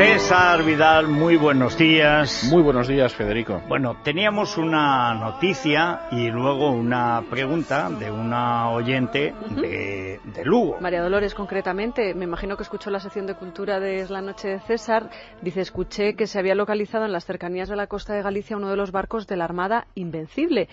César Vidal, muy buenos días. Muy buenos días, Federico. Bueno, teníamos una noticia y luego una pregunta de una oyente de, de, Lugo. María Dolores, concretamente, me imagino que escuchó la sección de cultura de Es la Noche de César. Dice, escuché que se había localizado en las cercanías de la costa de Galicia uno de los barcos de la Armada Invencible.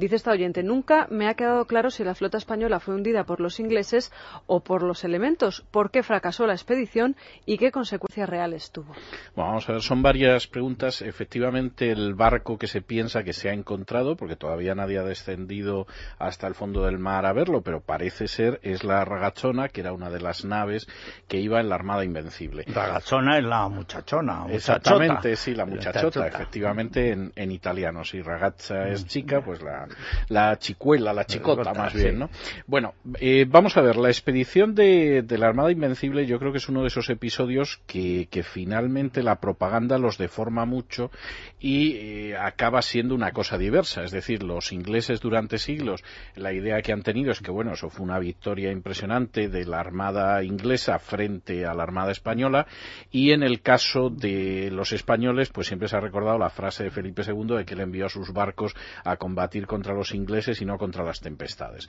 Dice esta oyente, nunca me ha quedado claro si la flota española fue hundida por los ingleses o por los elementos, por qué fracasó la expedición y qué consecuencias reales tuvo. Bueno, vamos a ver, son varias preguntas. Efectivamente, el barco que se piensa que se ha encontrado, porque todavía nadie ha descendido hasta el fondo del mar a verlo, pero parece ser, es la Ragachona, que era una de las naves que iba en la Armada Invencible. Ragachona es la muchachona. Exactamente, sí, la muchachota, efectivamente, en, en italiano. Si ragazza es chica, pues la, la chicuela, la chicota más bien, ¿no? Bueno, eh, vamos a ver, la expedición de, de, la Armada Invencible yo creo que es uno de esos episodios que, que finalmente la propaganda los deforma mucho y eh, acaba siendo una cosa diversa. Es decir, los ingleses durante siglos, la idea que han tenido es que, bueno, eso fue una victoria impresionante de la Armada inglesa frente a la Armada española y en el caso de los españoles, pues siempre se ha recordado la frase de Felipe II de que él envió a sus barcos a combatir contra los ingleses y no contra las tempestades.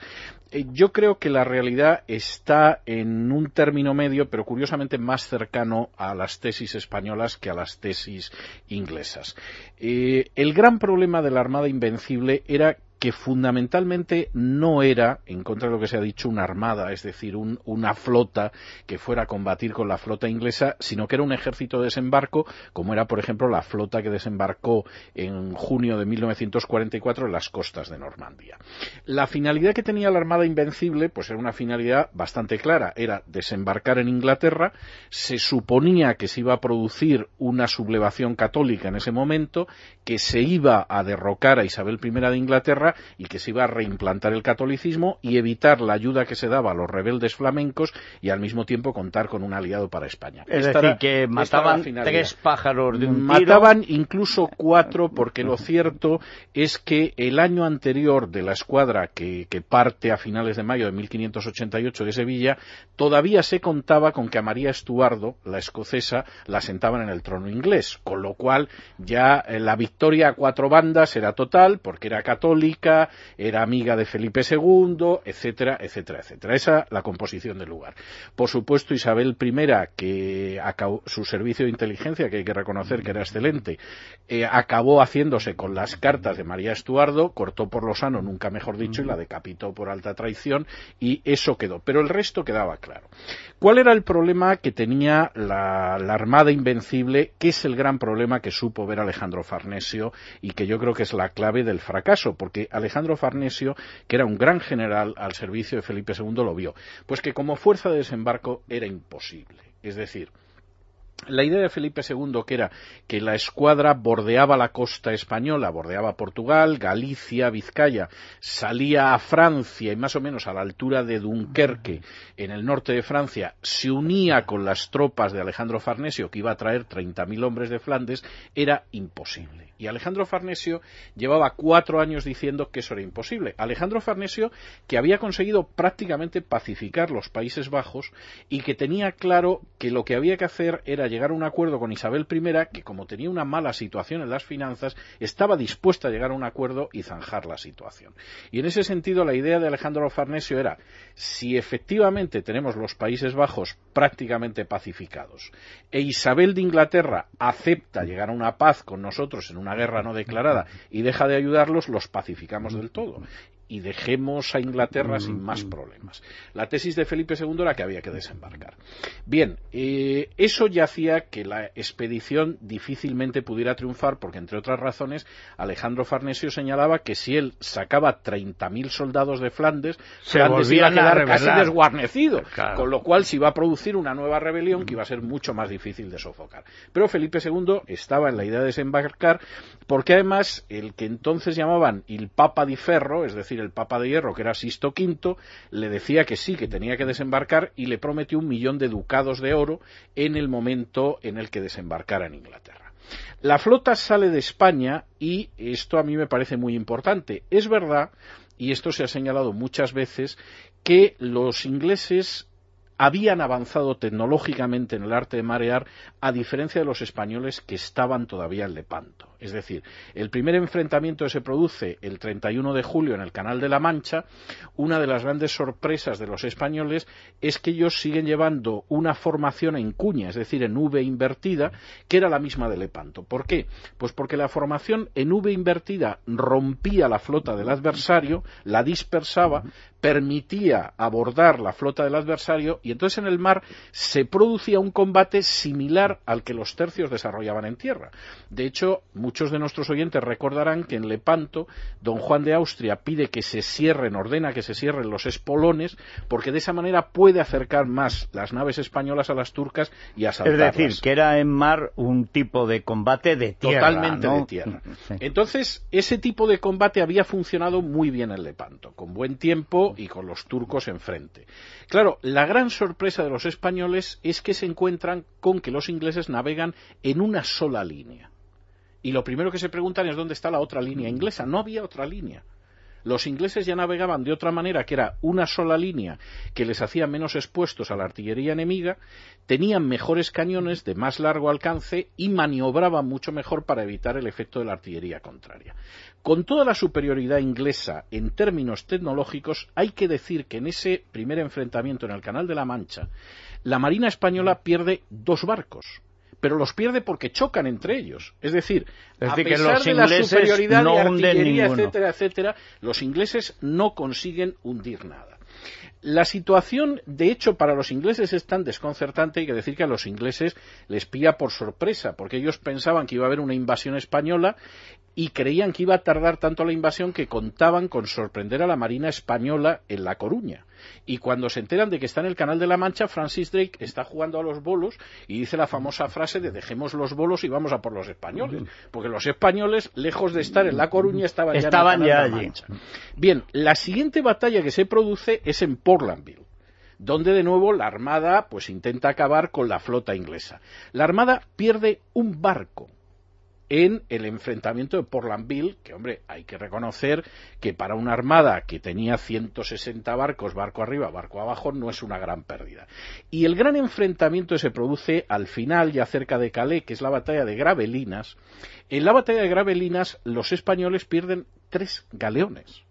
Eh, yo creo que la realidad está en un término medio, pero curiosamente más cercano a las tesis españolas que a las tesis inglesas. Eh, el gran problema de la Armada Invencible era que fundamentalmente no era, en contra de lo que se ha dicho, una armada, es decir, un, una flota que fuera a combatir con la flota inglesa, sino que era un ejército de desembarco, como era, por ejemplo, la flota que desembarcó en junio de 1944 en las costas de Normandía. La finalidad que tenía la Armada Invencible, pues era una finalidad bastante clara, era desembarcar en Inglaterra, se suponía que se iba a producir una sublevación católica en ese momento, que se iba a derrocar a Isabel I de Inglaterra, y que se iba a reimplantar el catolicismo y evitar la ayuda que se daba a los rebeldes flamencos y al mismo tiempo contar con un aliado para España. Es decir, que mataban tres pájaros de un tiro. Mataban incluso cuatro porque lo cierto es que el año anterior de la escuadra que, que parte a finales de mayo de 1588 de Sevilla todavía se contaba con que a María Estuardo, la escocesa, la sentaban en el trono inglés, con lo cual ya eh, la victoria a cuatro bandas era total porque era católica era amiga de Felipe II, etcétera, etcétera, etcétera. Esa la composición del lugar. Por supuesto, Isabel I, que acabó, su servicio de inteligencia, que hay que reconocer que era excelente, eh, acabó haciéndose con las cartas de María Estuardo, cortó por lo sano, nunca mejor dicho, y la decapitó por alta traición, y eso quedó. Pero el resto quedaba claro. ¿Cuál era el problema que tenía la, la Armada Invencible? ¿Qué es el gran problema que supo ver Alejandro Farnesio y que yo creo que es la clave del fracaso? Porque Alejandro Farnesio, que era un gran general al servicio de Felipe II, lo vio. Pues que como fuerza de desembarco era imposible. Es decir, la idea de Felipe II, que era que la escuadra bordeaba la costa española, bordeaba Portugal, Galicia, Vizcaya, salía a Francia y más o menos a la altura de Dunkerque, en el norte de Francia, se unía con las tropas de Alejandro Farnesio, que iba a traer 30.000 hombres de Flandes, era imposible. Y Alejandro Farnesio llevaba cuatro años diciendo que eso era imposible. Alejandro Farnesio, que había conseguido prácticamente pacificar los Países Bajos y que tenía claro que lo que había que hacer era llegar a un acuerdo con Isabel I, que como tenía una mala situación en las finanzas, estaba dispuesta a llegar a un acuerdo y zanjar la situación. Y en ese sentido, la idea de Alejandro Farnesio era, si efectivamente tenemos los Países Bajos prácticamente pacificados, e Isabel de Inglaterra acepta llegar a una paz con nosotros en una guerra no declarada y deja de ayudarlos, los pacificamos del todo y dejemos a Inglaterra sin más problemas. La tesis de Felipe II era que había que desembarcar. Bien, eh, eso ya hacía que la expedición difícilmente pudiera triunfar porque, entre otras razones, Alejandro Farnesio señalaba que si él sacaba 30.000 soldados de Flandes, se Flandes iba a quedar a casi desguarnecido, claro. con lo cual se iba a producir una nueva rebelión que iba a ser mucho más difícil de sofocar. Pero Felipe II estaba en la idea de desembarcar porque además el que entonces llamaban el Papa di Ferro, es decir, el Papa de Hierro, que era Sisto V, le decía que sí, que tenía que desembarcar y le prometió un millón de ducados de oro en el momento en el que desembarcara en Inglaterra. La flota sale de España y esto a mí me parece muy importante. Es verdad, y esto se ha señalado muchas veces, que los ingleses habían avanzado tecnológicamente en el arte de marear, a diferencia de los españoles que estaban todavía en Lepanto. Es decir, el primer enfrentamiento se produce el 31 de julio en el Canal de la Mancha. Una de las grandes sorpresas de los españoles es que ellos siguen llevando una formación en cuña, es decir, en V invertida, que era la misma de Lepanto. ¿Por qué? Pues porque la formación en V invertida rompía la flota del adversario, la dispersaba, permitía abordar la flota del adversario y entonces en el mar se producía un combate similar al que los tercios desarrollaban en tierra. De hecho, muchos de nuestros oyentes recordarán que en Lepanto don Juan de Austria pide que se cierren, ordena que se cierren los espolones porque de esa manera puede acercar más las naves españolas a las turcas y asaltarlas. Es decir, que era en mar un tipo de combate de tierra. Totalmente de tierra. Entonces, ese tipo de combate había funcionado muy bien en Lepanto, con buen tiempo y con los turcos enfrente. Claro, la gran sorpresa de los españoles es que se encuentran con que los ingleses navegan en una sola línea. Y lo primero que se preguntan es dónde está la otra línea inglesa. No había otra línea. Los ingleses ya navegaban de otra manera, que era una sola línea que les hacía menos expuestos a la artillería enemiga, tenían mejores cañones de más largo alcance y maniobraban mucho mejor para evitar el efecto de la artillería contraria. Con toda la superioridad inglesa en términos tecnológicos, hay que decir que en ese primer enfrentamiento en el Canal de la Mancha, la Marina española pierde dos barcos pero los pierde porque chocan entre ellos. Es decir, a pesar de la superioridad de artillería, etcétera, etcétera, los ingleses no consiguen hundir nada. La situación, de hecho, para los ingleses es tan desconcertante, hay que decir que a los ingleses les pilla por sorpresa, porque ellos pensaban que iba a haber una invasión española y creían que iba a tardar tanto la invasión que contaban con sorprender a la Marina española en La Coruña. Y cuando se enteran de que está en el Canal de la Mancha, Francis Drake está jugando a los bolos y dice la famosa frase de dejemos los bolos y vamos a por los españoles. Porque los españoles, lejos de estar en La Coruña, estaban, ya, en el Canal de la Mancha. Bien, la siguiente batalla que se produce es en Portlandville donde de nuevo la Armada pues intenta acabar con la flota inglesa. La Armada pierde un barco, en el enfrentamiento de Portlandville, que hombre, hay que reconocer que para una armada que tenía 160 barcos, barco arriba, barco abajo, no es una gran pérdida. Y el gran enfrentamiento se produce al final, ya cerca de Calais, que es la batalla de Gravelinas. En la batalla de Gravelinas los españoles pierden tres galeones.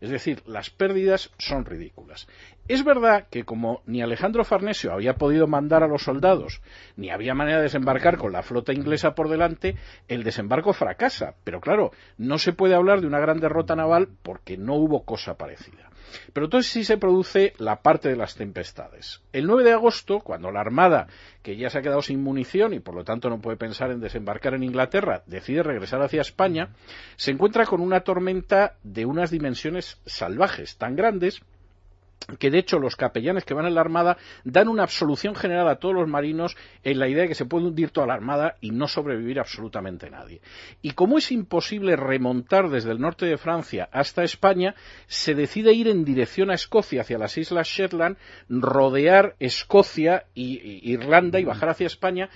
Es decir, las pérdidas son ridículas. Es verdad que como ni Alejandro Farnesio había podido mandar a los soldados, ni había manera de desembarcar con la flota inglesa por delante, el desembarco fracasa. Pero claro, no se puede hablar de una gran derrota naval porque no hubo cosa parecida. Pero entonces sí se produce la parte de las tempestades. El 9 de agosto, cuando la Armada, que ya se ha quedado sin munición y por lo tanto no puede pensar en desembarcar en Inglaterra, decide regresar hacia España, se encuentra con una tormenta de unas dimensiones salvajes, tan grandes que de hecho los capellanes que van en la Armada dan una absolución general a todos los marinos en la idea de que se puede hundir toda la Armada y no sobrevivir absolutamente nadie. Y como es imposible remontar desde el norte de Francia hasta España, se decide ir en dirección a Escocia, hacia las Islas Shetland, rodear Escocia e Irlanda y bajar hacia España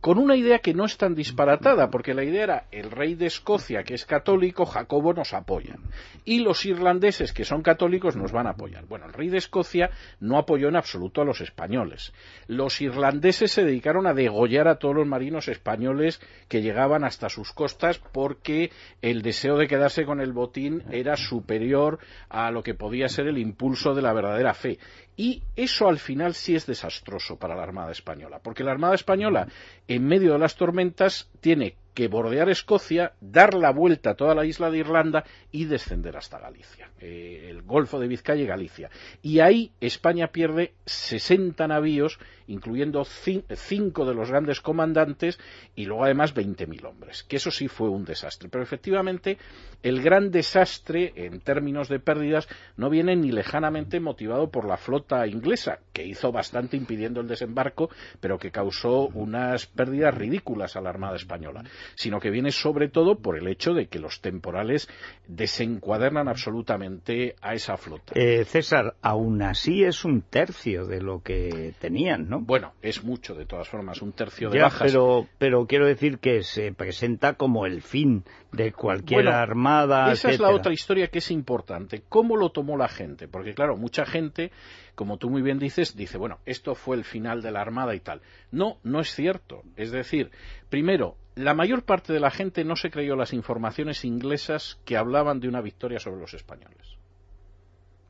con una idea que no es tan disparatada, porque la idea era el rey de Escocia, que es católico, Jacobo nos apoya, y los irlandeses, que son católicos, nos van a apoyar. Bueno, el rey de Escocia no apoyó en absoluto a los españoles. Los irlandeses se dedicaron a degollar a todos los marinos españoles que llegaban hasta sus costas porque el deseo de quedarse con el botín era superior a lo que podía ser el impulso de la verdadera fe. Y eso al final sí es desastroso para la Armada Española, porque la Armada Española, en medio de las tormentas, tiene que bordear Escocia, dar la vuelta a toda la isla de Irlanda y descender hasta Galicia, eh, el Golfo de Vizcaya y Galicia. Y ahí España pierde 60 navíos, incluyendo cinco de los grandes comandantes y luego además 20.000 hombres, que eso sí fue un desastre. Pero efectivamente el gran desastre en términos de pérdidas no viene ni lejanamente motivado por la flota inglesa, que hizo bastante impidiendo el desembarco, pero que causó unas pérdidas ridículas a la Armada española sino que viene sobre todo por el hecho de que los temporales desencuadernan absolutamente a esa flota. Eh, César, aún así es un tercio de lo que tenían, ¿no? Bueno, es mucho de todas formas, un tercio de bajas. Pero, pero quiero decir que se presenta como el fin de cualquier armada. Esa es la otra historia que es importante. ¿Cómo lo tomó la gente? Porque claro, mucha gente, como tú muy bien dices, dice, bueno, esto fue el final de la armada y tal. No, no es cierto. Es decir, primero, la mayor parte de la gente no se creyó las informaciones inglesas que hablaban de una victoria sobre los españoles.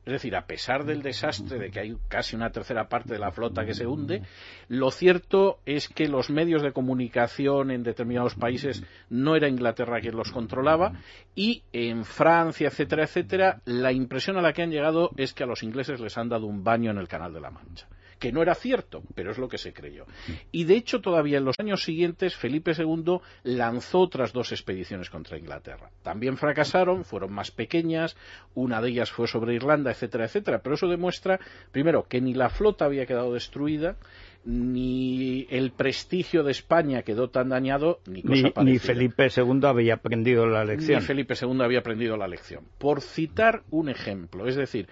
Es decir, a pesar del desastre de que hay casi una tercera parte de la flota que se hunde, lo cierto es que los medios de comunicación en determinados países no era Inglaterra quien los controlaba y en Francia, etcétera, etcétera, la impresión a la que han llegado es que a los ingleses les han dado un baño en el Canal de la Mancha que no era cierto, pero es lo que se creyó. Y de hecho, todavía en los años siguientes, Felipe II lanzó otras dos expediciones contra Inglaterra. También fracasaron, fueron más pequeñas, una de ellas fue sobre Irlanda, etcétera, etcétera. Pero eso demuestra, primero, que ni la flota había quedado destruida, ni el prestigio de España quedó tan dañado, ni cosa ni, ni Felipe II había aprendido la lección. Ni Felipe II había aprendido la lección. Por citar un ejemplo, es decir,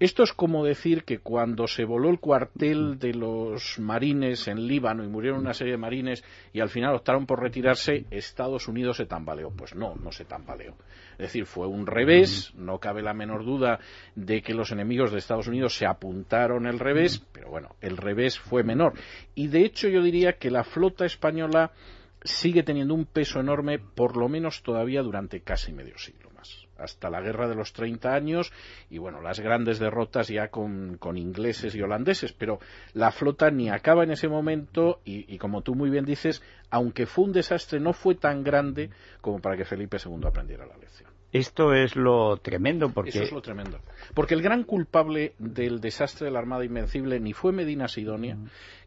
esto es como decir que cuando se voló el cuartel de los marines en Líbano y murieron una serie de marines y al final optaron por retirarse, Estados Unidos se tambaleó. Pues no, no se tambaleó. Es decir, fue un revés, no cabe la menor duda de que los enemigos de Estados Unidos se apuntaron el revés, pero bueno, el revés fue menor. Y de hecho yo diría que la flota española sigue teniendo un peso enorme, por lo menos todavía durante casi medio siglo hasta la guerra de los 30 años y bueno, las grandes derrotas ya con, ingleses y holandeses, pero la flota ni acaba en ese momento y, como tú muy bien dices, aunque fue un desastre, no fue tan grande como para que Felipe II aprendiera la lección. Esto es lo tremendo porque... Eso es lo tremendo. Porque el gran culpable del desastre de la Armada Invencible ni fue Medina Sidonia,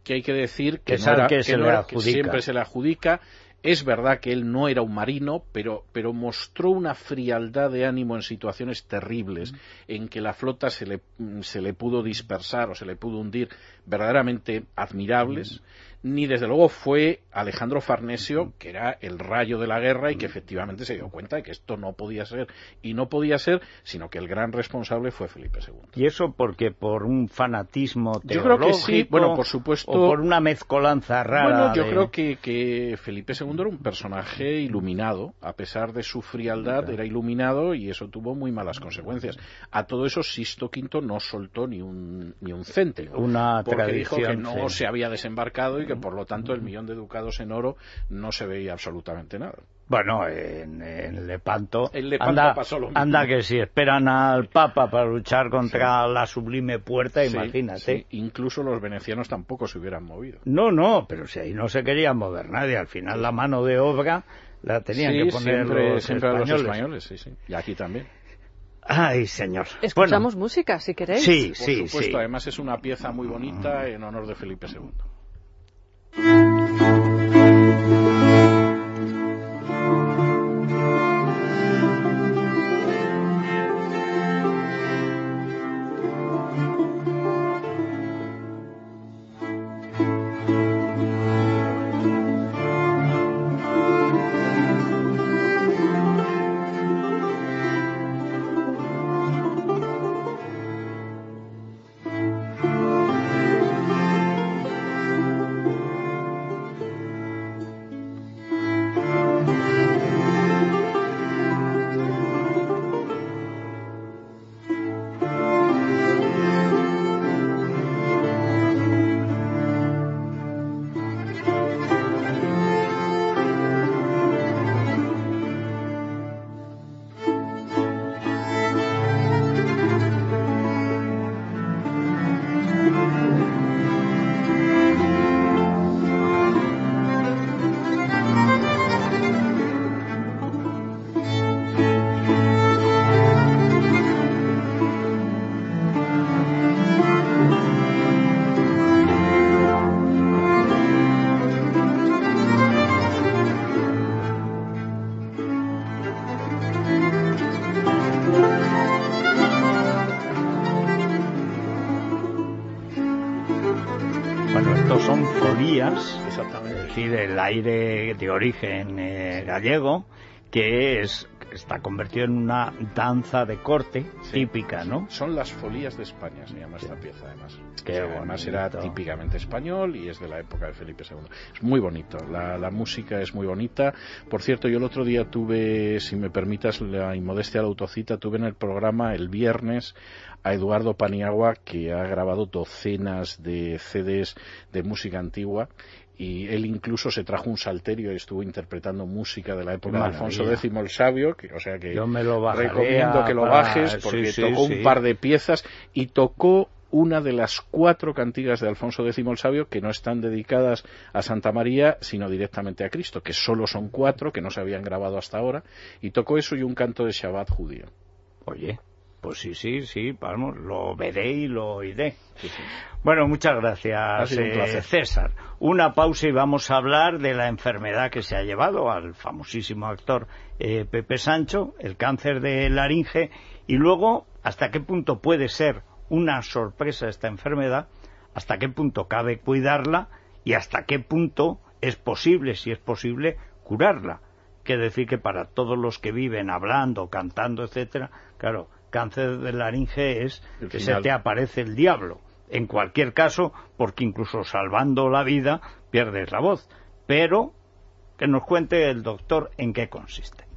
que hay que decir que, que, siempre se le adjudica, es verdad que él no era un marino, pero, pero mostró una frialdad de ánimo en situaciones terribles, en que la flota se le, se le pudo dispersar o se le pudo hundir, verdaderamente admirables ni desde luego fue Alejandro Farnesio, que era el rayo de la guerra y que efectivamente se dio cuenta de que esto no podía ser y no podía ser, sino que el gran responsable fue Felipe II. ¿Y eso porque por un fanatismo teológico? Yo creo que sí, bueno, por supuesto. O por una mezcolanza rara. Bueno, yo creo que, que, Felipe II era un personaje iluminado, a pesar de su frialdad, era iluminado y eso tuvo muy malas consecuencias. A todo eso, Sisto V no soltó ni un, ni un céntimo. Una porque dijo que no se había desembarcado y que por lo tanto el millón de ducados en oro no se veía absolutamente nada. Bueno, en, Lepanto, anda, anda, que si esperan al Papa para luchar contra la sublime puerta, imagínate. Incluso los venecianos tampoco se hubieran movido. No, no, pero si ahí no se quería mover nadie, al final la mano de obra la tenían que poner los, españoles. los españoles. Sí, sí, y aquí también. Ay, señor. Escuchamos música, si queréis. Sí, Por sí, supuesto, además es una pieza muy bonita en honor de Felipe II. Decir, el aire de origen eh, gallego, que es está convertido en una danza de corte típica, ¿no? Son las folías de España, se llama esta pieza, además. Que además era típicamente español y es de la época de Felipe II. Es muy bonito, la, la, música es muy bonita. Por cierto, yo el otro día tuve, si me permitas la inmodestia de la autocita, tuve en el programa el viernes a Eduardo Paniagua, que ha grabado docenas de CDs de música antigua y él incluso se trajo un salterio y estuvo interpretando música de la época de Alfonso X el Sabio, que, o sea que Yo me lo recomiendo que lo bajes porque tocó un par de piezas y tocó una de las cuatro cantigas de Alfonso X el Sabio que no están dedicadas a Santa María, sino directamente a Cristo, que solo son cuatro, que no se habían grabado hasta ahora, y tocó eso y un canto de Shabbat judío. Oye, pues sí, sí, sí, vamos, lo veré y lo oiré. Bueno, muchas gracias, eh, César. Una pausa y vamos a hablar de la enfermedad que se ha llevado al famosísimo actor eh, Pepe Sancho, el cáncer de laringe, y luego hasta qué punto puede ser una sorpresa esta enfermedad, hasta qué punto cabe cuidarla y hasta qué punto es posible, si es posible, curarla. Quiere decir que para todos los que viven hablando, cantando, etcétera, claro, cáncer de laringe es que se te aparece el diablo. En cualquier caso, porque incluso salvando la vida pierdes la voz. Pero que nos cuente el doctor en qué consiste.